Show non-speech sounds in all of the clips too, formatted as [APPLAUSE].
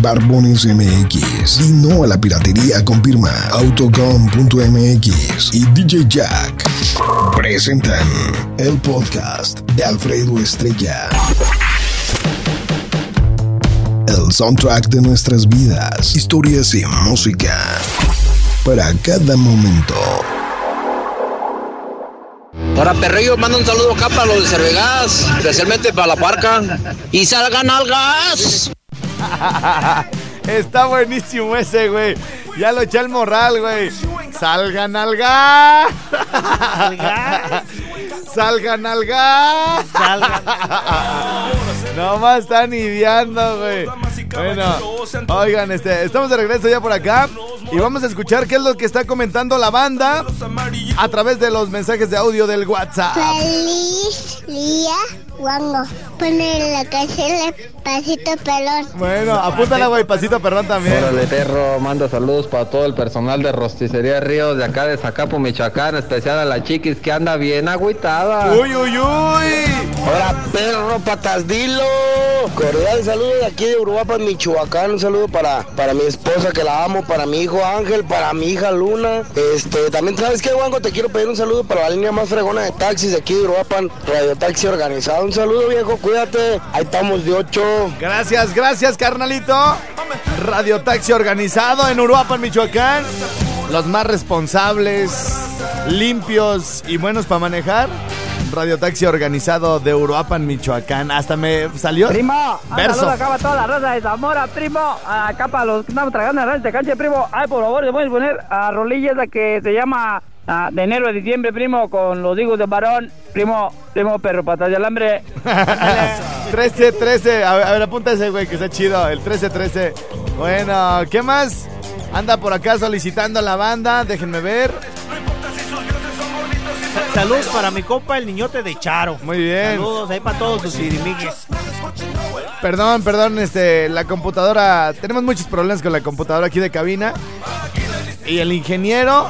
Barbones MX y no a la piratería confirma Autocom.mx y DJ Jack presentan el podcast de Alfredo Estrella. El soundtrack de nuestras vidas, historias y música para cada momento. Ahora, perrillo, manda un saludo acá para los de Cervegas, especialmente para la parca. Y salgan algas. [LAUGHS] Está buenísimo ese, güey. Ya lo eché al morral, güey. Salgan al gas. [LAUGHS] Salgan al gas. [LAUGHS] No más están ideando, güey. Bueno, oigan, este, estamos de regreso ya por acá y vamos a escuchar qué es lo que está comentando la banda a través de los mensajes de audio del WhatsApp. Feliz día, Wango. Pone la canción Pasito Pelón. Bueno, apúntala, güey, pasito perrón también. Órale, perro, mando saludos para todo el personal de Rosticería Ríos de acá de Zacapo, Michoacán, especial a la chiquis que anda bien agüitada. Uy, uy, uy. Ahora, perro, patas, dilo. Cordial saludo de aquí de Uruapan, Michoacán. Un saludo para, para mi esposa que la amo, para mi hijo Ángel, para mi hija Luna. Este, también, ¿sabes qué, Wango? Te quiero pedir un saludo para la línea más fregona de taxis de aquí de Uruapan, Radio Taxi Organizado. Un saludo, viejo, cuídate. Ahí estamos de Gracias, gracias, carnalito. Radio Taxi organizado en Uruapan, Michoacán. Los más responsables, limpios y buenos para manejar. Radio Taxi organizado de Uruapan, Michoacán. Hasta me salió. Primo, Verso. saludos acá para toda la raza de Zamora, primo. Acá para los que estamos tragando en de cancha, primo. Ay, por favor, le voy a poner a rolilla esa que se llama ah, de enero a diciembre, primo, con los higos de varón. Primo, primo, perro, patas de alambre. 13, 13. [LAUGHS] A ver, a ver, apunta ese, güey, que está chido. El 13, 13. Bueno, ¿qué más? Anda por acá solicitando a la banda. Déjenme ver. Saludos para mi compa el niñote de Charo. Muy bien. Saludos ahí para todos sus irimigues. Perdón, perdón, este, la computadora. Tenemos muchos problemas con la computadora aquí de cabina. Y el ingeniero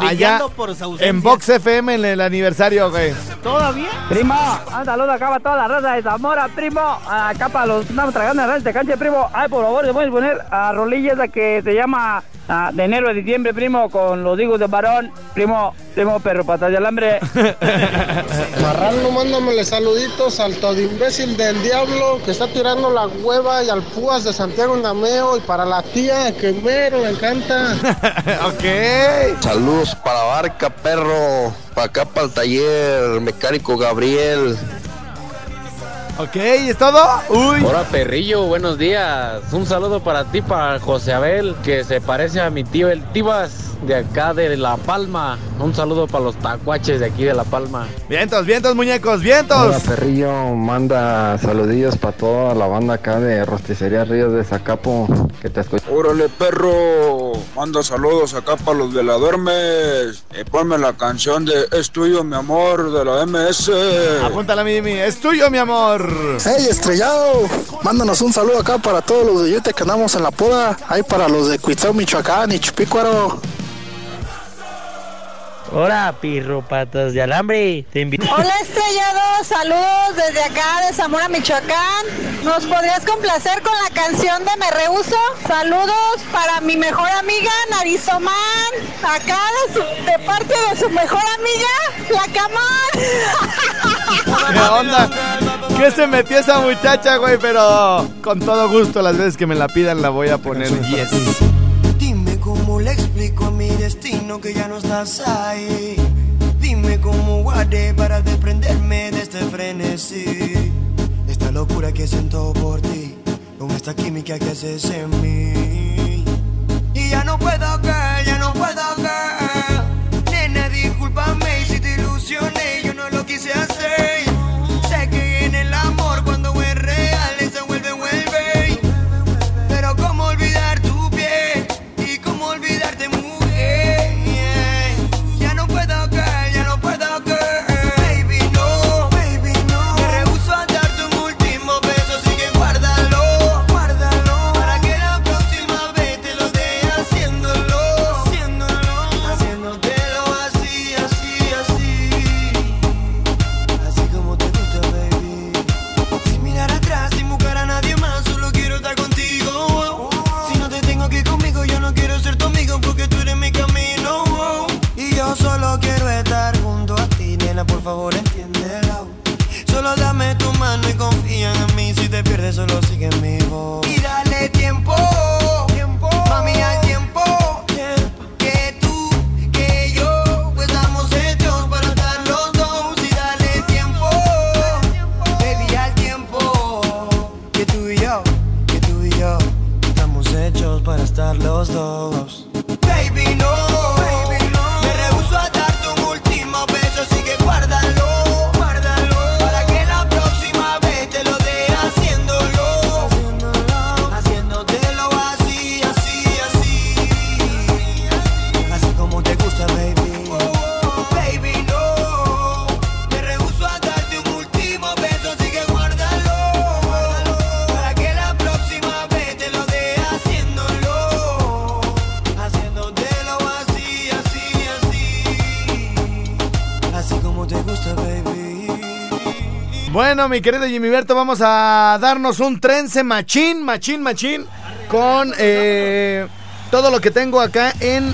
allá Brillando por en Vox FM en el aniversario, güey. ¿Todavía? Primo, un saludo acá para toda la raza de Zamora, primo. Acá para los estamos tragando la de cancha, primo. Ay, por favor, le voy a poner a rolilla esa que se llama ah, de enero a diciembre, primo, con los higos de varón. Primo, primo, perro, patas de alambre. [LAUGHS] Marrano, mándamele saluditos al todo imbécil del diablo que está tirando la hueva y al púas de Santiago Nameo y para la tía que mero le encanta. [LAUGHS] ok. Saludos para Barca, perro. Para acá, para el taller mecánico Gabriel. Ok, ¿es todo? Uy. Hola, perrillo, buenos días. Un saludo para ti, para José Abel, que se parece a mi tío el Tibas de acá de La Palma. Un saludo para los tacuaches de aquí de La Palma. Vientos, vientos, muñecos, Hola, vientos. perrillo, manda saludillos para toda la banda acá de Rosticería Ríos de Zacapo, que te escucha. Órale, perro. Manda saludos acá para los de la Duermes. Y ponme la canción de Es tuyo, mi amor, de la MS. Apúntala, Mimi. Es tuyo, mi amor. ¡Hey, estrellado! Mándanos un saludo acá para todos los de Yute que andamos en la poda. Ahí para los de Cuitzao, Michoacán y Chupícuaro. Hola, pirro patas de alambre. Te invito. Hola estrellados, saludos desde acá de Zamora, Michoacán. ¿Nos podrías complacer con la canción de Me Rehuso? Saludos para mi mejor amiga Narizomán, acá de, su- de parte de su mejor amiga, la Camón. ¿Qué onda? ¿Qué se metió esa muchacha, güey? Pero con todo gusto, las veces que me la pidan la voy a poner yes. Que ya no estás ahí. Dime cómo guardé para desprenderme de este frenesí. Esta locura que siento por ti, con esta química que haces en mí. Y ya no puedo, girl, Bueno, mi querido Jimmy Berto, vamos a darnos un trense machín, machín, machín, con eh, todo lo que tengo acá en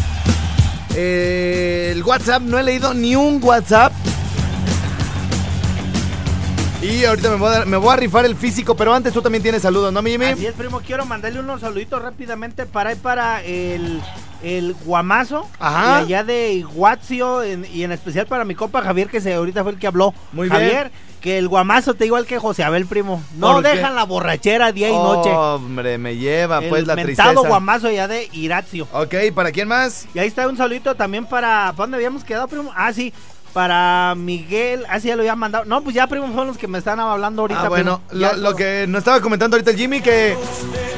eh, el WhatsApp. No he leído ni un WhatsApp. Y ahorita me voy, a, dar- me voy a rifar el físico, pero antes tú también tienes saludos, ¿no, mi Jimmy? Así es, primo. Quiero mandarle unos saluditos rápidamente para para el, el Guamazo. Ajá. Y allá de Iguazio. en- y en especial para mi compa Javier, que se, ahorita fue el que habló. Muy bien. Javier, que el Guamazo te igual que José Abel, primo. No dejan la borrachera día y noche. Hombre, me lleva el pues la tristeza. Guamazo allá de Irazio. Ok, ¿para quién más? Y ahí está un saludito también para. ¿Para dónde habíamos quedado, primo? Ah, sí. Para Miguel. Ah, sí, ya lo había mandado. No, pues ya, primo, son los que me están hablando ahorita. Ah, bueno, lo, lo que nos estaba comentando ahorita el Jimmy, que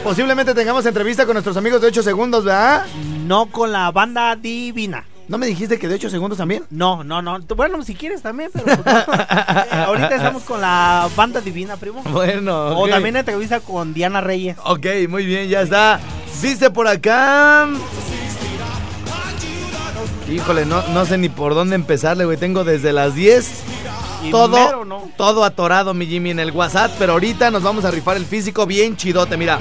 posiblemente tengamos entrevista con nuestros amigos de 8 segundos, ¿verdad? No con la banda divina. ¿No me dijiste que de 8 segundos también? No, no, no. Bueno, si quieres también, pero pues, [LAUGHS] ahorita estamos con la banda divina, primo. Bueno, O también entrevista con Diana Reyes. Ok, muy bien, ya está. Dice por acá. Híjole, no, no sé ni por dónde empezarle, güey. Tengo desde las 10 Y todo, todo atorado, mi Jimmy, en el WhatsApp. Pero ahorita nos vamos a rifar el físico bien chidote, mira.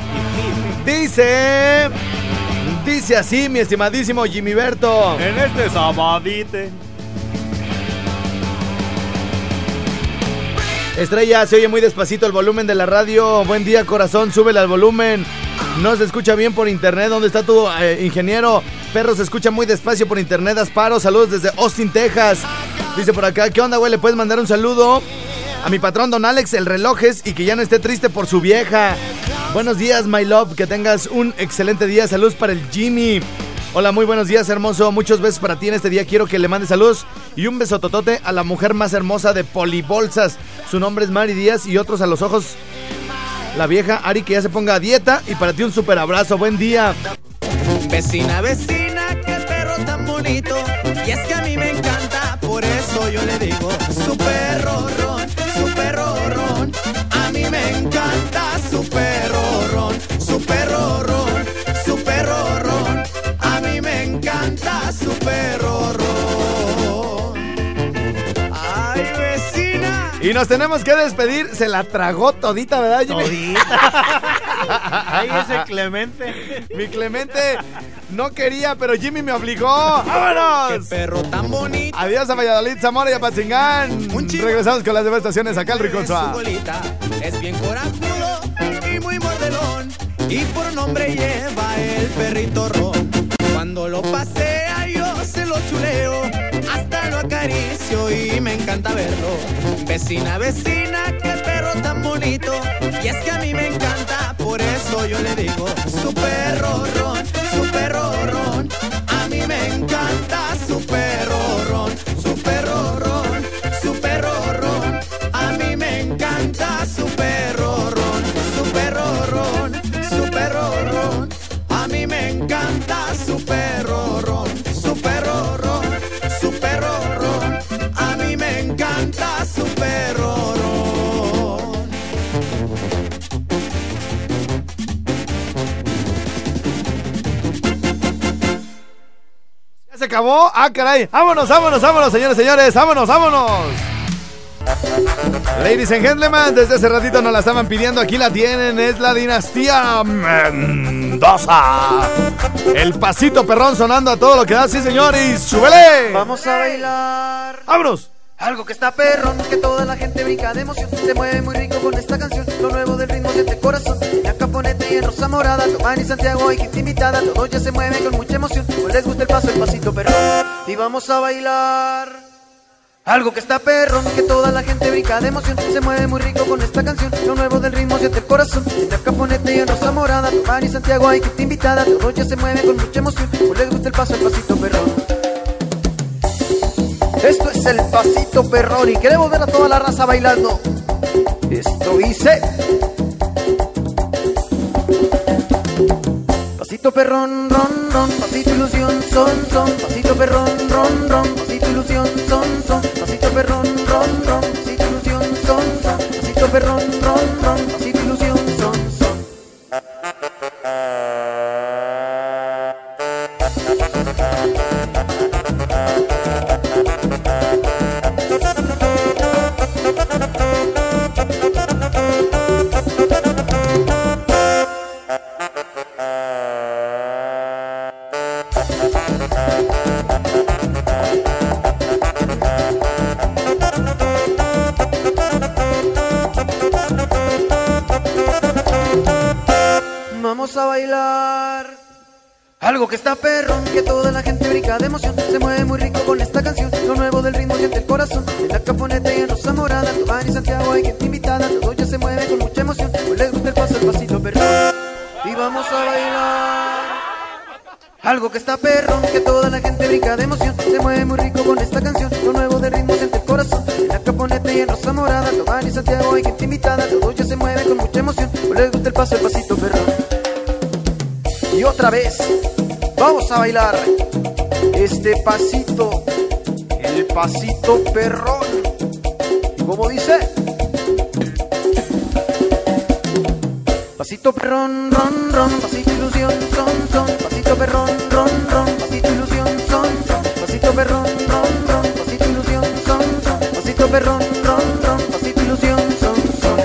Dice. Dice así, mi estimadísimo Jimmy Berto. En este sabadite. Estrella, se oye muy despacito el volumen de la radio. Buen día, corazón, súbele al volumen. No se escucha bien por internet. ¿Dónde está tu eh, ingeniero? Perro se escucha muy despacio por internet. Asparo, saludos desde Austin, Texas. Dice por acá, ¿qué onda, güey? ¿Le puedes mandar un saludo? A mi patrón, don Alex, el relojes, y que ya no esté triste por su vieja. Buenos días, my love. Que tengas un excelente día. Saludos para el Jimmy. Hola, muy buenos días, hermoso. Muchos besos para ti en este día. Quiero que le mandes saludos y un beso totote a la mujer más hermosa de Polibolsas. Su nombre es Mari Díaz y otros a los ojos. La vieja Ari que ya se ponga a dieta y para ti un super abrazo. Buen día. Vecina, vecina, qué perro tan bonito. Y es que a mí me encanta, por eso yo le digo, su perro ron, su perro ron. A mí me encanta Y nos tenemos que despedir. Se la tragó todita, ¿verdad, Jimmy? Ay, ese [LAUGHS] Clemente. Mi Clemente no quería, pero Jimmy me obligó. ¡Vámonos! Qué perro tan bonito. Adiós a Valladolid, Zamora y a Patzingán. Regresamos con las demás estaciones acá al bolita es bien corajudo y muy mordelón. Y por nombre lleva el perrito ron. Cuando lo pasea yo se lo chuleo. Hasta lo acaricio y me encanta verlo. Vecina, vecina, qué perro tan bonito. Y es que a mí me encanta, por eso yo le digo, su perro ron, su perro ron. A mí me encanta acabó? ¡Ah, caray! ¡Vámonos, vámonos, vámonos, señores, señores! ¡Vámonos, vámonos! Ladies and gentlemen, desde hace ratito nos la estaban pidiendo. Aquí la tienen, es la dinastía Mendoza. El pasito perrón sonando a todo lo que da, sí, señores. ¡Súbele! Vamos a bailar. ¡Vámonos! Algo que está perrón, que toda la gente brinca de emoción. Se mueve muy rico con esta canción. Lo nuevo del ritmo siente corazón. Caponete y Rosa Morada, Tomán y Santiago hay gente invitada. Todos ya se mueven con mucha emoción. Pues les gusta el paso, el pasito perrón. Y vamos a bailar. Algo que está perrón, que toda la gente brinca de emoción. Se mueve muy rico con esta canción. Lo nuevo del ritmo siente el corazón. En Caponete y Rosa Morada, Tomán y Santiago hay gente invitada. Todos ya se mueven con mucha emoción. Pues les gusta el paso, el pasito perrón. Esto es el pasito perrón y queremos ver a toda la raza bailando. Esto dice. Pasito perrón, ron, ron, pasito ilusión, son, son, pasito perrón, ron, ron, pasito ilusión, son, son, pasito perrón, ron, ron, pasito ilusión, son, son, pasito perrón, ron, Vamos a bailar. Algo que está perrón, que toda la gente brinca de emoción. Se mueve muy rico con esta canción. Lo nuevo del ritmo siente el corazón. En la caponeta y en Rosa Morada, y Santiago hay gente invitada. Todo ya se mueve con mucha emoción. Pues les gusta el paso, el pasito perrón. Y vamos a bailar. Algo que está perrón, que toda la gente brinca de emoción. Se mueve muy rico con esta canción. Lo nuevo del ritmo siente el corazón. En la caponeta y en Rosa Morada, y Santiago hay gente invitada. Todo ya se mueve con mucha emoción. Les gusta el paso, el pasito perrón. Y otra vez, vamos a bailar este pasito, el pasito perrón. ¿Cómo dice? Pasito perrón, ron, ron, pasito ilusión, son, son, pasito perrón, ron, ron, pasito ilusión, son, son, pasito perrón, ron, ron, pasito ilusión, son, son, pasito perrón, ron, ron, pasito ilusión, son, son.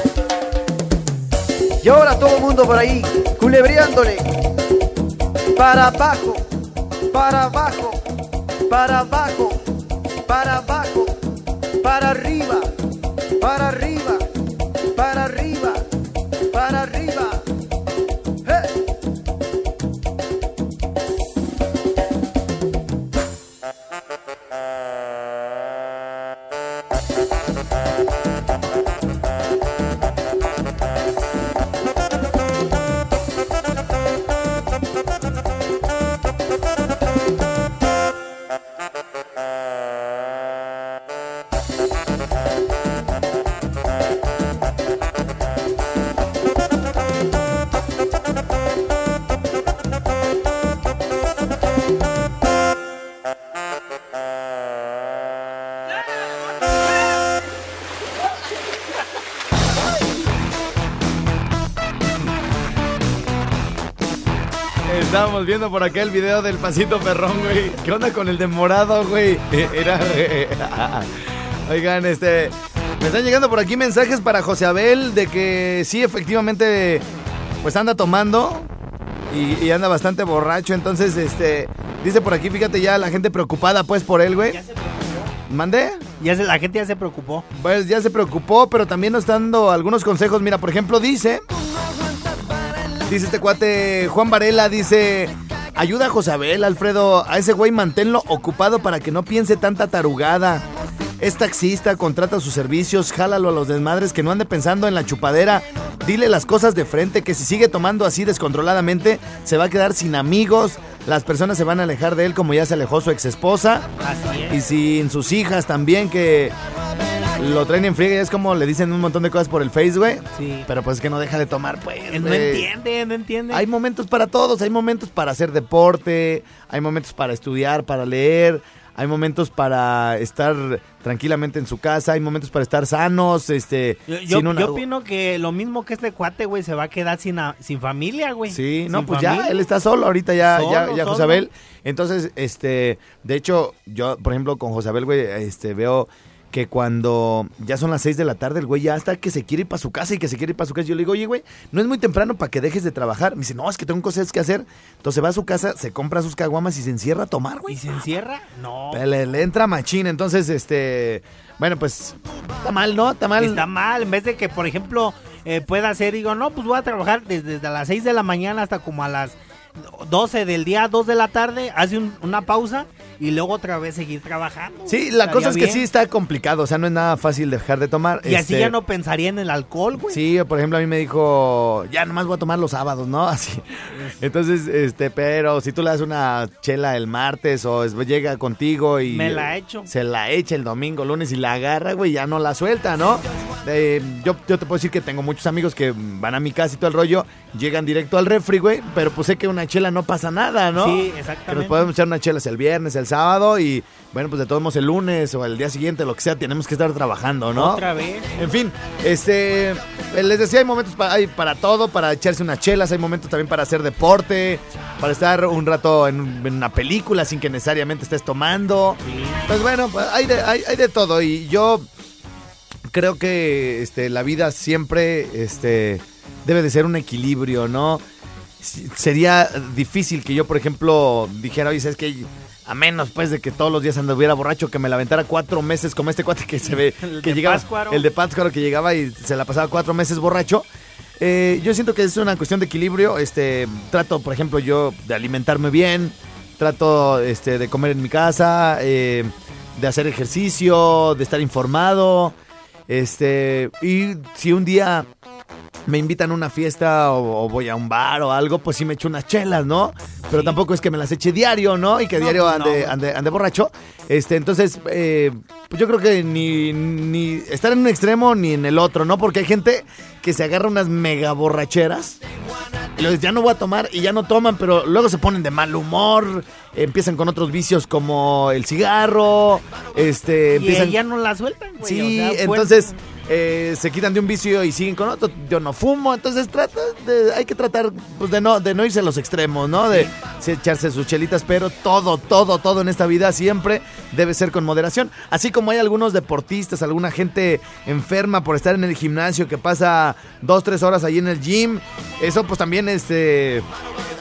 Y ahora todo el mundo por ahí, culebreándole. Para abajo, para abajo, para abajo, para abajo, para arriba, para arriba, para arriba, para arriba. Estábamos viendo por acá el video del pasito perrón, güey. ¿Qué onda con el de morado, güey? [LAUGHS] Era. [LAUGHS] Oigan, este. Me están llegando por aquí mensajes para José Abel de que sí, efectivamente, pues anda tomando y, y anda bastante borracho. Entonces, este. Dice por aquí, fíjate ya, la gente preocupada, pues, por él, güey. ¿Mandé? Ya se, la gente ya se preocupó. Pues ya se preocupó, pero también nos está dando algunos consejos. Mira, por ejemplo, dice. Dice este cuate Juan Varela, dice. Ayuda a Josabel, Alfredo. A ese güey manténlo ocupado para que no piense tanta tarugada. Es taxista, contrata sus servicios, jálalo a los desmadres que no ande pensando en la chupadera. Dile las cosas de frente, que si sigue tomando así descontroladamente, se va a quedar sin amigos. Las personas se van a alejar de él como ya se alejó su ex esposa. Así es. Y sin sus hijas también, que lo traen en friega. y Es como le dicen un montón de cosas por el Face, güey. Sí. Pero pues que no deja de tomar, pues. Él no güey. entiende, no entiende. Hay momentos para todos, hay momentos para hacer deporte, hay momentos para estudiar, para leer, hay momentos para estar tranquilamente en su casa, hay momentos para estar sanos, este, Yo, yo- sin una- yo opino que lo mismo que este cuate, güey, se va a quedar sin, a- sin familia, güey. Sí, no, Sin pues ya, él está solo ahorita ya, ya, Solo, ya. Josabel. Entonces, este, de hecho, yo, por ejemplo, con Josabel, güey, este, veo que cuando ya son las 6 de la tarde, el güey ya está que se quiere ir para su casa y que se quiere ir para su casa. Yo le digo, oye, güey, no es muy temprano para que dejes de trabajar. Me dice, no, es que tengo cosas que hacer. Entonces va a su casa, se compra sus caguamas y se encierra a tomar, güey. ¿Y se encierra? No. Le, le entra machín. Entonces, este. Bueno, pues. Está mal, ¿no? Está mal. Está mal. En vez de que, por ejemplo, eh, pueda hacer, digo, no, pues voy a trabajar desde, desde las 6 de la mañana hasta como a las 12 del día, 2 de la tarde, hace un- una pausa y luego otra vez seguir trabajando. Sí, la cosa es que bien. sí está complicado. O sea, no es nada fácil dejar de tomar. Y así Este, ya no pensaría en el alcohol, güey. Sí, por ejemplo, a mí me dijo, ya nomás voy a tomar los sábados, ¿no? [LAUGHS] Así. Entonces, este, pero si tú le das una chela el martes o es- llega contigo y... Me la echo. Se la echa el domingo, lunes y la agarra, güey, ya no la suelta, ¿no? Eh, yo, yo te puedo decir que tengo muchos amigos que van a mi casa y todo el rollo, llegan directo al refri, güey, pero pues sé que una chela no pasa nada, ¿no? Sí, Que exactamente. nos podemos echar unas chelas el viernes, el sábado y, bueno, pues de todos modos el lunes o el día siguiente, lo que sea, tenemos que estar trabajando, ¿no? Otra vez. En fin, este, eh, les decía, hay momentos para, hay para todo, para echarse unas chelas, hay momentos también para hacer deporte, para estar un rato en, un- en una película sin que necesariamente estés tomando. Pues bueno, pues hay de, hay, hay de todo y yo creo que este, la vida siempre este, debe de ser un equilibrio, ¿no? Sería difícil que yo, por ejemplo, dijera, oye, es que a menos pues de que todos los días anduviera borracho, que me la aventara cuatro meses como este cuate que se ve, [LAUGHS] El que de llegaba, el de Pátzcuaro que llegaba y se la pasaba cuatro meses borracho. Eh, yo siento que es una cuestión de equilibrio. Este, trato, por ejemplo, yo de alimentarme bien, trato este, de comer en mi casa, eh, de hacer ejercicio, de estar informado. Este, y si un día me invitan a una fiesta o, o voy a un bar o algo, pues sí me echo unas chelas, ¿no? Pero tampoco es que me las eche diario, ¿no? Y que No, diario pues no. ande, ande, ande borracho. Este, entonces, eh, pues yo creo que ni, ni estar en un extremo ni en el otro, ¿no? Porque hay gente que se agarra unas mega borracheras y luego ya no voy a tomar y ya no toman, pero luego se ponen de mal humor, empiezan con otros vicios como el cigarro, este, Y empiezan... ya no la sueltan, güey. Sí, o sea, entonces eh, se quitan de un vicio y siguen con otro. Yo no fumo, entonces trata de, hay que tratar pues, de, no, de no irse a los extremos, ¿no? De sí, echarse sus chelitas, pero todo, todo, todo en esta vida siempre debe ser con moderación. Así como hay algunos deportistas, alguna gente enferma por estar en el gimnasio que pasa dos, tres horas ahí en el gym. Eso pues también este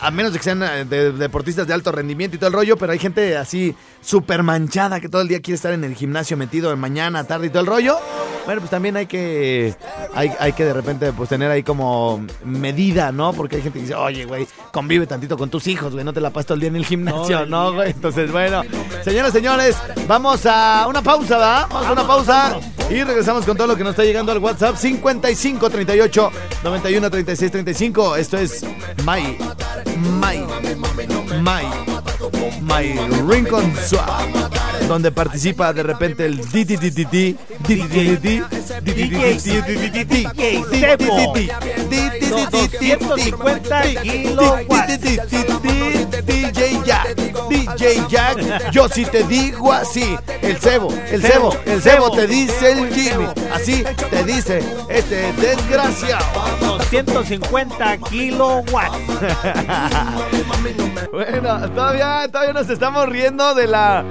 a menos de que sean eh, de- deportistas de alto rendimiento y todo el rollo, pero hay gente así súper manchada que todo el día quiere estar en el gimnasio metido en mañana, tarde y todo el rollo. Bueno, pues también hay que hay, hay que de repente pues tener ahí como medida, ¿no? Porque hay gente que dice, oye, güey, convive tantito con tus hijos, güey, no te la pasas todo el día en el gimnasio, ¿no, güey? Entonces, bueno, señoras, señores, vamos a una pausa, ¿va? Vamos a una pausa y regresamos con todo lo que nos está llegando al WhatsApp 55 38 91 36 35. Esto es My My My My Rincon Swap donde participa de repente el DJ Jack, DJ Jack, yo sí te digo así, el cebo, el cebo, el cebo te dice el Jimmy, así te dice este desgraciado. 250 kilowatts. Bueno, todavía, todavía nos estamos riendo de la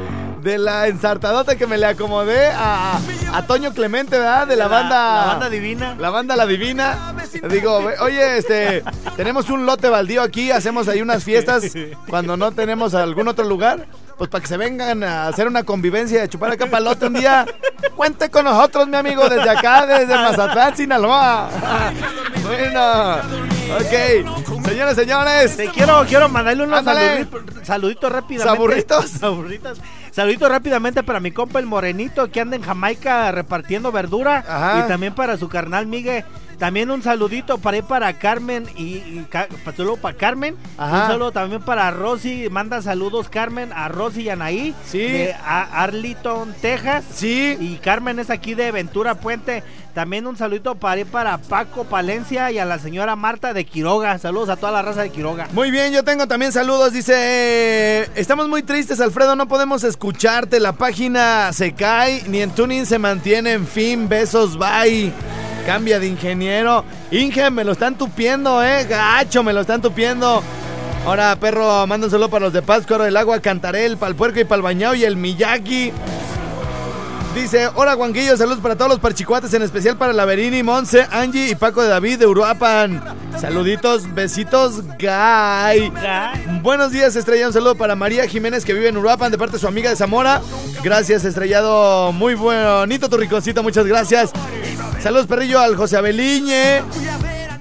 de la ensartadota que me le acomodé a, a Toño Clemente, ¿verdad? De la, banda. La banda divina. La banda La Divina. Digo, oye, este, tenemos un lote baldío aquí, hacemos ahí unas fiestas cuando no tenemos algún otro lugar. Pues para que se vengan a hacer una convivencia, a chupar acá palote un día. Cuente con nosotros, mi amigo, desde acá, desde Mazatlán, Sinaloa. Bueno, ok. Señores, señores. Te quiero, quiero mandarle unos saluditos, saluditos rápidamente. ¿Saburritos? Saburritos. Saluditos rápidamente para mi compa el Morenito que anda en Jamaica repartiendo verdura. Ajá. Y también para su carnal Miguel. También un saludito para ir para Carmen y, y para Carmen. Ajá. Un saludo también para Rosy. Manda saludos Carmen a Rosy y Anaí. Sí. De a- Arlington, Texas. Sí. Y Carmen es aquí de Ventura Puente. También un saludito para para Paco Palencia y a la señora Marta de Quiroga. Saludos a toda la raza de Quiroga. Muy bien, yo tengo también saludos. Dice, eh, estamos muy tristes, Alfredo, no podemos escucharte. La página se cae, ni en tuning se mantiene. En fin, besos, bye. Cambia de ingeniero. Inge, me lo están tupiendo, eh. Gacho, me lo están tupiendo. Ahora, perro, saludo para los de Pátzcuaro, el agua Cantarel, para el puerco y para el bañado y el Miyagi. Dice, hola Juanquillo, saludos para todos los parchicuates, en especial para Laverini, Monse, Angie y Paco de David de Uruapan. Saluditos, besitos, Guy. Buenos días, Estrella. Un saludo para María Jiménez que vive en Uruapan de parte de su amiga de Zamora. Gracias, Estrellado. Muy bonito tu ricocito, muchas gracias. Saludos, perrillo, al José Abeliñe,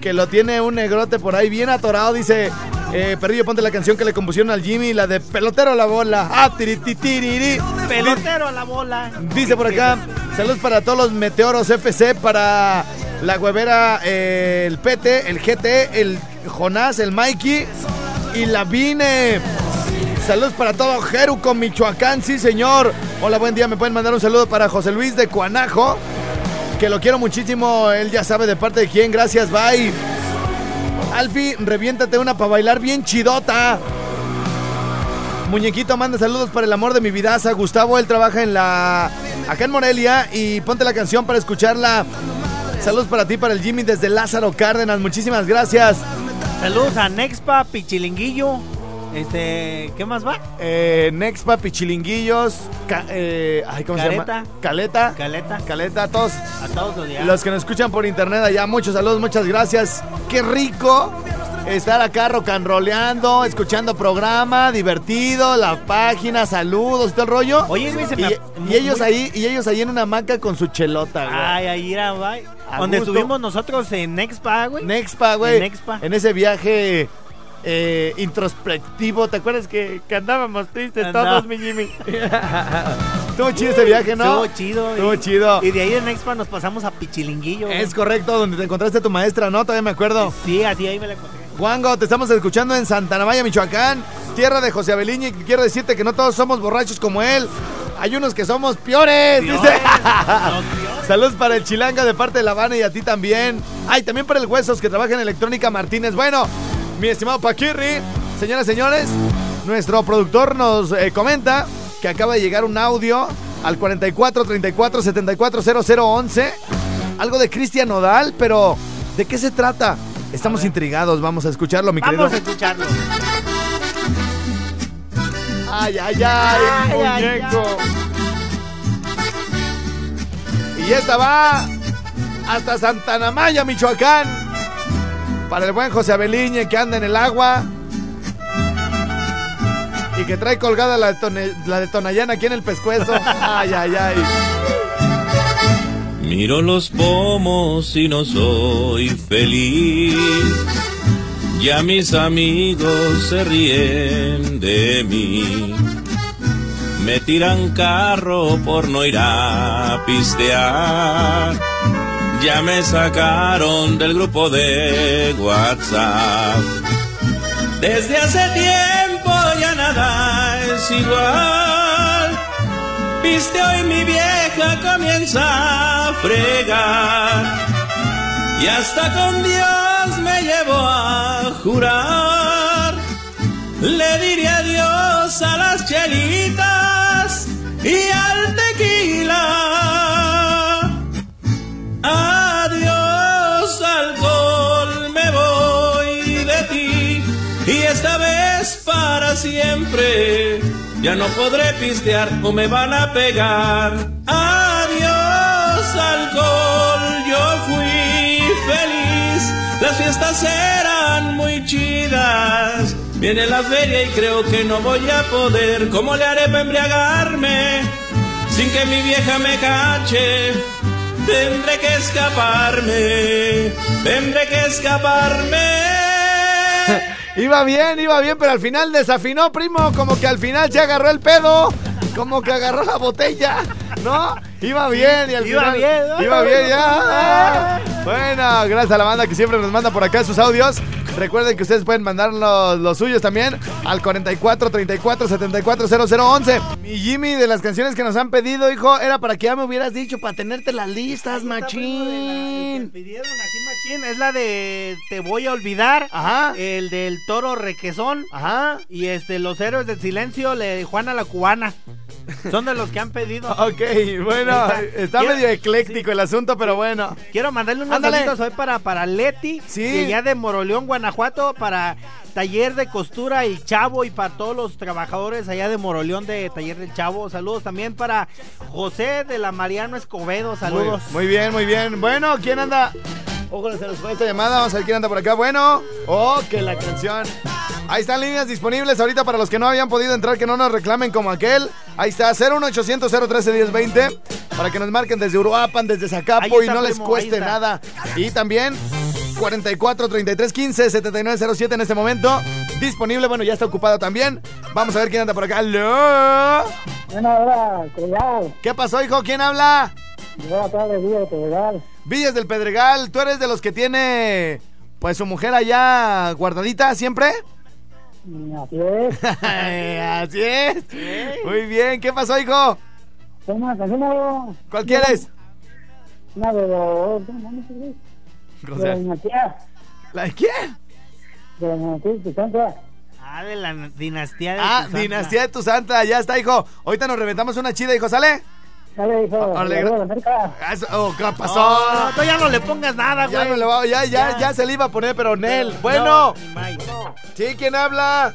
que lo tiene un negrote por ahí bien atorado. Dice, eh, perrillo, ponte la canción que le compusieron al Jimmy, la de pelotero a la bola. Ah, tirititiriri. Pelotero a la bola. Dice por acá, saludos para todos los meteoros FC, para la huevera, eh, el PT, el GT, el Jonás, el Mikey y la Vine. Saludos para todo Jeruco, Michoacán, sí señor. Hola, buen día, me pueden mandar un saludo para José Luis de Cuanajo, que lo quiero muchísimo, él ya sabe de parte de quién, gracias, bye. Alfi, reviéntate una para bailar bien chidota. Muñequito manda saludos para el amor de mi vidaza. Gustavo, él trabaja en la. acá en Morelia. Y ponte la canción para escucharla. Saludos para ti, para el Jimmy desde Lázaro Cárdenas. Muchísimas gracias. Saludos a Nexpa, Pichilinguillo. Este, ¿qué más va? Eh, Nexpa, Pichilinguillos. ca- eh, ay, ¿cómo se Caleta. llama? Caleta. Caleta. Caleta, a todos. A todos los días. Los que nos escuchan por internet allá, muchos saludos, muchas gracias. Qué rico estar acá rocanroleando, escuchando programa, divertido, la página, saludos, todo el rollo. Oye, güey, se y, me- y muy- ellos muy- ahí, y ellos ahí en una hamaca con su chelota, güey. Ay, ahí era, güey. Donde estuvimos nosotros en Nexpa, güey. Nexpa, güey. En Nexpa. En ese viaje eh, introspectivo. ¿Te acuerdas que, que andábamos tristes Andaba- todos, mi Jimmy? [LAUGHS] Estuvo chido ese viaje, ¿no? Estuvo chido. Estuvo y- chido. Y de ahí de Nexpa nos pasamos a Pichilinguillo. güey. Es correcto, donde te encontraste a tu maestra, ¿no? Todavía me acuerdo. Sí, así ahí me la encontré. Juango, te estamos escuchando en Santa Maya, Michoacán, tierra de José Abeliño, y quiero decirte que no todos somos borrachos como él. Hay unos que somos Piores, dice. [LAUGHS] Saludos para el Chilanga de parte de La Habana y a ti también. Ay, también para el Huesos que trabaja en Electrónica Martínez. Bueno, mi estimado Paquirri, señoras y señores, nuestro productor nos eh, comenta que acaba de llegar un audio al 44 34 74 0011. Algo de Cristian Nodal, pero ¿de qué se trata? Estamos intrigados, vamos a escucharlo, mi Vamos a querido. escucharlo. Ay, ay, ay, Ay, ay, muñeco. Y esta va hasta Santana Maya, Michoacán. Para el buen José Abeliñe que anda en el agua. Y que trae colgada la de, la de Tonayán aquí en el pescuezo. Ay, ay, ay. Miro los pomos y no soy feliz. Ya mis amigos se ríen de mí. Me tiran carro por no ir a pistear. Ya me sacaron del grupo de WhatsApp. Desde hace tiempo ya nada es igual. Viste hoy mi vieja comienza a fregar. Y hasta con Dios me llevo a jurar. Ya no podré pistear o me van a pegar. Adiós alcohol, yo fui feliz. Las fiestas eran muy chidas. Viene la feria y creo que no voy a poder. ¿Cómo le haré para embriagarme? Sin que mi vieja me cache. Tendré que escaparme. Tendré que escaparme. Iba bien, iba bien, pero al final desafinó, primo. Como que al final se agarró el pedo. Como que agarró la botella. ¿No? Iba bien y al Iba final. bien. Iba bien, ya. [LAUGHS] Bueno, gracias a la banda que siempre nos manda por acá sus audios. Recuerden que ustedes pueden mandar los, los suyos también al 44 34 74 0011. Mi Jimmy, de las canciones que nos han pedido, hijo, era para que ya me hubieras dicho, para tenerte las listas, machín. Pidieron así machín, es la de Te voy a olvidar. Ajá. El del toro requesón. Ajá. Y este, los héroes del silencio, le Juana la cubana. Son de los que han pedido. [LAUGHS] Ok, bueno, [LAUGHS] está Quiero- medio ecléctico el asunto, pero bueno. Quiero mandarle unos Saludos hoy para, para Leti, Sí. de allá de Moroleón, Guanajuato, para Taller de Costura El Chavo y para todos los trabajadores allá de Moroleón de Taller del Chavo. Saludos también para José de la Mariano Escobedo. Saludos. Muy, muy bien, muy bien. Bueno, ¿quién anda? Ojo, se nos fue esta llamada. Vamos a ver quién anda por acá. Bueno, oh, que la canción. Ahí están líneas disponibles ahorita para los que no habían podido entrar, que no nos reclamen como aquel. Ahí está, 01800 013 1020 para que nos marquen desde Uruapan, desde Zacapo y no les primo, cueste nada. Y también 44 33 15 79 07 en este momento. Disponible, bueno, ya está ocupado también. Vamos a ver quién anda por acá. ¡Aló! Bueno, ahora, colgado. ¿Qué pasó, hijo? ¿Quién habla? Yo acá de Villa de Pedregal. Villas del Pedregal, ¿tú eres de los que tiene pues su mujer allá guardadita siempre? Así es. [LAUGHS] Así es. Muy bien, ¿qué pasó, hijo? ¿Cuál quieres? Una de los... De la dinastía. ¿La de quién? De la dinastía de Santa. Ah, de la dinastía de Ah, tu santa. Dinastía de tu Santa, ya está, hijo. Ahorita nos reventamos una chida, hijo, ¿sale? Ah, oh, ¿Qué pasó? No, no, tú ya no le pongas nada, güey. ya, no le va- ya, ya, ya se le iba a poner, pero Nel. Bueno, sí, ¿quién habla?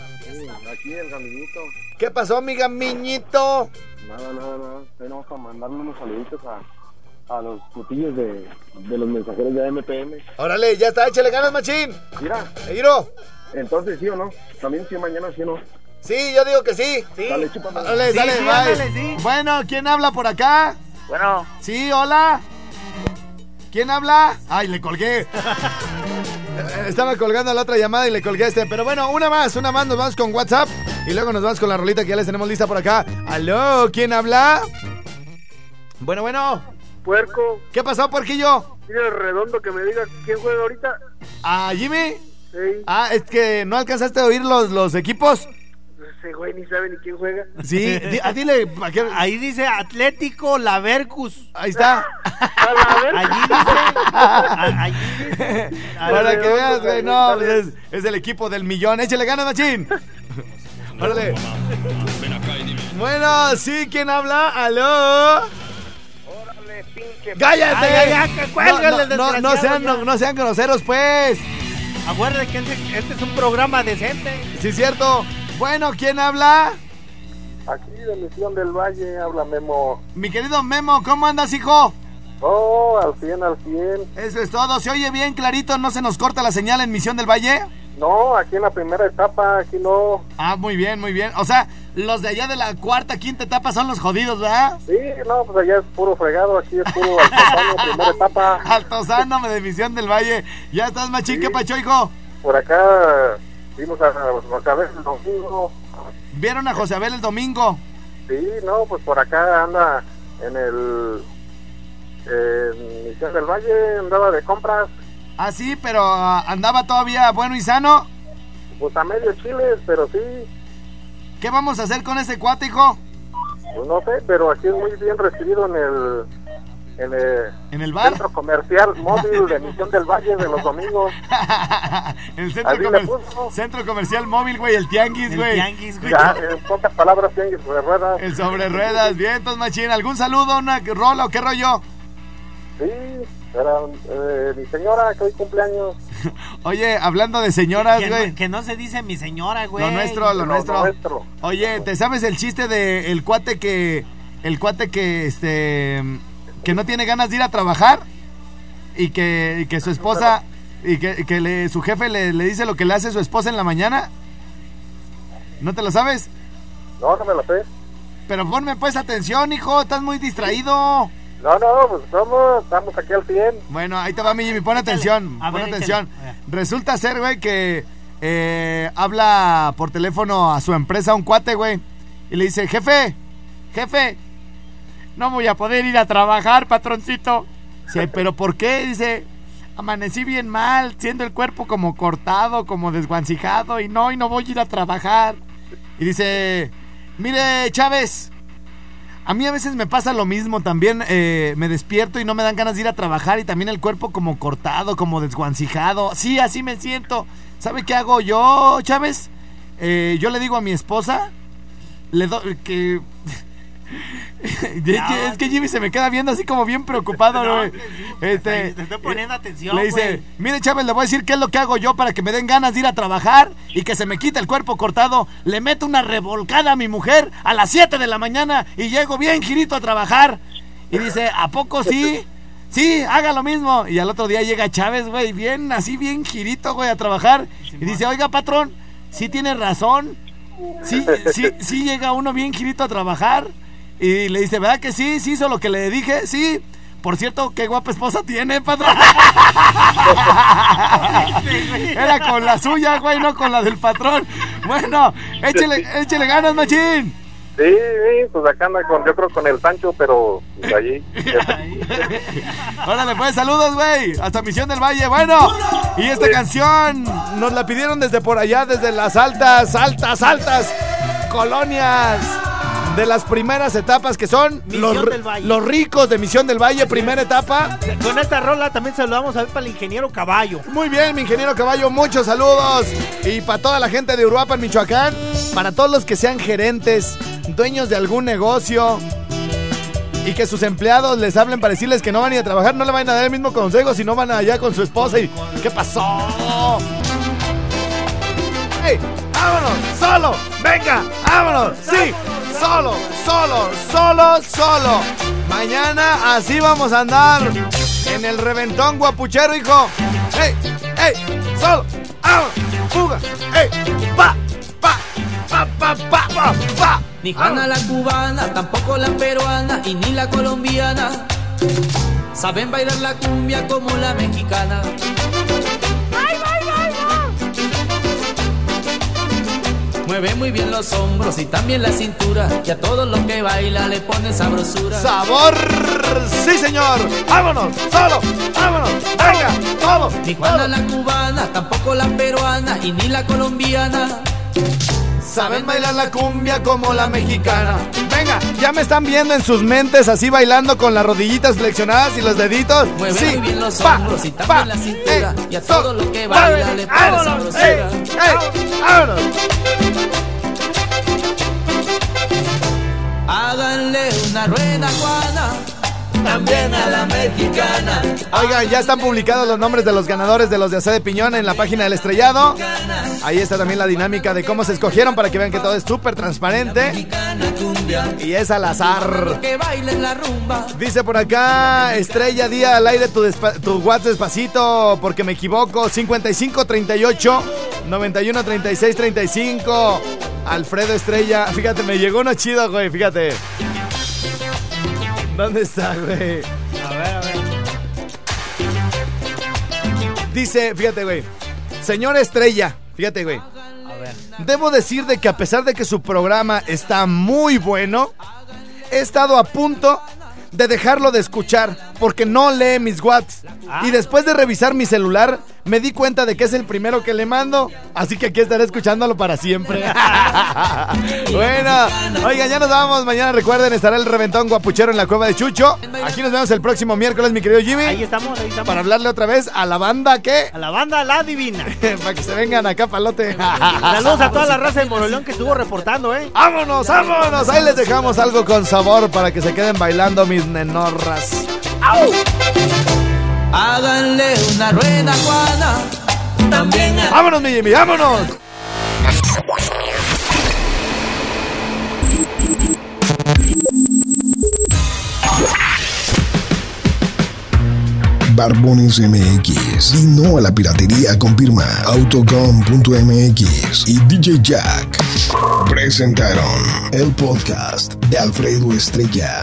Aquí el caminito. ¿Qué pasó, mi gamiñito? Nada, nada, nada. Ahí vamos a mandarle unos saluditos a, a los putillos de, de los mensajeros de MPM. Órale, ya está, échale ganas, machín. Mira. Giro. Entonces, ¿sí o no? También sí, mañana sí o no. Sí, yo digo que sí. Sí. Dale, chúpame. Dale, Sí, dale, sí, bye. ándale, sí. Bueno, ¿quién habla por acá? Bueno. Sí, hola. ¿Quién habla? Ay, le colgué. [LAUGHS] Estaba colgando la otra llamada y le colgué este. Pero bueno, una más, una más. Nos vamos con WhatsApp. Y luego nos vamos con la rolita que ya les tenemos lista por acá. ¿Aló? ¿Quién habla? Bueno, bueno. Puerco. ¿Qué pasó, puerquillo? Mira el redondo que me diga quién juega ahorita. ¿A Jimmy? Sí. Ah, es que no alcanzaste a oír los, los equipos. Ese güey ni sabe ni quién juega. Sí, di- ah, dile. Ahí dice Atlético Lavercus. Ahí está. Allí dice. a- allí dice. Para que veas, güey, no, pues es, es el equipo del millón. Échale ganas, machín. Órale. Bueno, sí, ¿quién habla? ¿Aló? ¡Cállate! Ay, ay, ay, cuélgale, no, no, no, no desgraciado, sean, ya. no, no sean groseros, pues. Acuérdate que este, este es un programa decente. Sí, cierto. Bueno, ¿quién habla? Aquí de Misión del Valle habla Memo. Mi querido Memo, ¿cómo andas, hijo? Oh, al 100, al 100. Eso es todo. ¿Se oye bien clarito? ¿No se nos corta la señal en Misión del Valle? No, aquí en la primera etapa, aquí no. Ah, muy bien, muy bien. O sea, los de allá de la cuarta, quinta etapa son los jodidos, ¿verdad? Sí, no, pues allá es puro fregado, aquí es puro [LAUGHS] altozano, primera etapa. Altozano de Misión del Valle. Ya estás, machín, ¿qué pacho, hijo? Por acá vimos a, a ver el domingo. ¿Vieron a José Abel el domingo? Sí, no, pues por acá anda en el. En Misión del Valle, andaba de compras, Ah, sí, pero ah, andaba todavía bueno y sano. pues a medio chiles, pero sí, ¿Qué vamos a hacer con ese cuate, hijo? pues no sé, pero aquí es muy bien recibido en el. En el, ¿En el bar? centro comercial móvil de Misión del Valle de los domingos. [LAUGHS] El centro, comer- centro comercial móvil, güey, el tianguis, El güey. tianguis, güey. Ya, en pocas palabras, tianguis de ruedas. El sobre ruedas, bien, entonces, machín. ¿Algún saludo, una rola o qué rollo? Sí, era eh, mi señora que hoy cumpleaños. [LAUGHS] Oye, hablando de señoras, güey. no, que no se dice mi señora, güey. Lo nuestro, lo Lo nuestro. nuestro. Oye, ¿te sabes el chiste de el cuate que el cuate que este que no tiene ganas de ir a trabajar y que, y que su esposa y que, que le, su jefe le, le dice lo que le hace su esposa en la mañana? ¿No te lo sabes? No, no me lo sé. Pero ponme pues atención, hijo, estás muy distraído. No, no, pues estamos, estamos aquí al 100. Bueno, ahí te va mi Jimmy, pon atención, A pon ver, atención. échale. Resulta ser, güey, que eh, habla por teléfono a su empresa un cuate, güey, y le dice, jefe, jefe, no voy a poder ir a trabajar, patroncito. Dice, pero ¿por qué? Dice, amanecí bien mal, siendo el cuerpo como cortado, como desguancijado, y no, y no voy a ir a trabajar. Y dice, mire, Chávez, a mí a veces me pasa lo mismo, también eh, me despierto y no me dan ganas de ir a trabajar y también el cuerpo como cortado, como desguancijado. Sí, así me siento. ¿Sabe qué hago yo, Chávez? Eh, yo le digo a mi esposa le do- que [LAUGHS] es que Jimmy se me queda viendo así como bien preocupado, güey. Este, te estoy poniendo atención, Le dice, mire Chávez, le voy a decir qué es lo que hago yo para que me den ganas de ir a trabajar y que se me quite el cuerpo cortado. Le meto una revolcada a mi mujer a las 7 de la mañana y llego bien girito a trabajar. Y dice, ¿a poco sí? Sí, haga lo mismo. Y al otro día llega Chávez, güey, bien, así bien girito, güey, a trabajar. Y dice, oiga, patrón, sí tiene razón. Sí, sí, sí llega uno bien girito a trabajar. Y le dice, ¿verdad que sí? Sí hizo lo que le dije, sí. Por cierto, qué guapa esposa tiene, patrón. [LAUGHS] Era con la suya, güey, no con la del patrón. Bueno, échele, échele ganas, machín. Sí, sí, pues acá anda con, yo creo con el Sancho, pero pues allí. [LAUGHS] Órale, pues saludos, güey. Hasta Misión del Valle. Bueno, y esta canción nos la pidieron desde por allá, desde las altas, altas, altas colonias de las primeras etapas que son los, los, ricos de Misión del Valle, primera etapa. Con esta rola también saludamos a ver para el ingeniero Caballo. Muy bien, mi ingeniero Caballo, muchos saludos. Y para toda la gente de Uruapan, Michoacán, para todos los que sean gerentes, dueños de algún negocio y que sus empleados les hablen para decirles que no van a ir a trabajar, no le van a dar el mismo consejo si no van allá con su esposa y ¿qué pasó? ¡Ey! ¡Vámonos! ¡Solo! ¡Venga! ¡Vámonos! ¡Sí! ¡Solo! ¡Solo! ¡Solo! ¡Solo! Mañana así vamos a andar en el reventón guapuchero, hijo. ¡Ey! ¡Ey! ¡Solo! ¡Vámonos! ¡Fuga! ¡Ey! ¡Pa! ¡Pa! ¡Pa! ¡Pa! ¡Pa! ¡Pa! ¡Pa! Ni Juana la cubana, tampoco la peruana y ni la colombiana. Saben bailar la cumbia como la mexicana. Mueve muy bien los hombros y también la cintura. Y a todo lo que baila le pone sabrosura. ¡Sabor! ¡Sí, señor! ¡Vámonos! ¡Solo! ¡Vámonos! ¡Venga! ¡Todo! Ni Juana la cubana, tampoco la peruana y ni la colombiana. Saben bailar la cumbia como la mexicana. Venga, ya me están viendo en sus mentes así bailando con las rodillitas flexionadas y los deditos. Mueve sí. muy bien los hombros y también la cintura. y a todo lo que baila le. ¡Ey! ¡Ey! ¡Vámonos! Háganle una rueda Juana, también a la mexicana. Oigan, ya están publicados los nombres de los ganadores de los de AC de Piñón en la página del estrellado. Ahí está también la dinámica de cómo se escogieron para que vean que todo es súper transparente. Y es al azar. Dice por acá, Estrella, día al aire tu, tu WhatsApp despacito, porque me equivoco. 5538 91 36 35. Alfredo Estrella, fíjate, me llegó uno chido, güey, fíjate. ¿Dónde está, güey? A ver, a ver. Dice, fíjate, güey. Señor Estrella, fíjate, güey. A ver. Debo decir de que a pesar de que su programa está muy bueno, he estado a punto de dejarlo de escuchar porque no lee mis whats. Y después de revisar mi celular, me di cuenta de que es el primero que le mando. Así que aquí estaré escuchándolo para siempre. [LAUGHS] bueno, oigan, ya nos vamos. Mañana recuerden, estará el reventón guapuchero en la cueva de Chucho. Aquí nos vemos el próximo miércoles, mi querido Jimmy. Ahí estamos, ahí estamos. Para hablarle otra vez a la banda que. A la banda La Divina. [LAUGHS] para que se vengan acá, palote. [LAUGHS] Saludos a toda la raza de Moroleón que estuvo reportando, ¿eh? ¡Vámonos, vámonos! Ahí les dejamos algo con sabor para que se queden bailando mis nenorras. Háganle una rueda Juana, también a ¡Vámonos, mi Jimmy! ¡Vámonos! Barbones MX. Y no a la piratería con firma Autocom.mx y DJ Jack. Presentaron el podcast de Alfredo Estrella.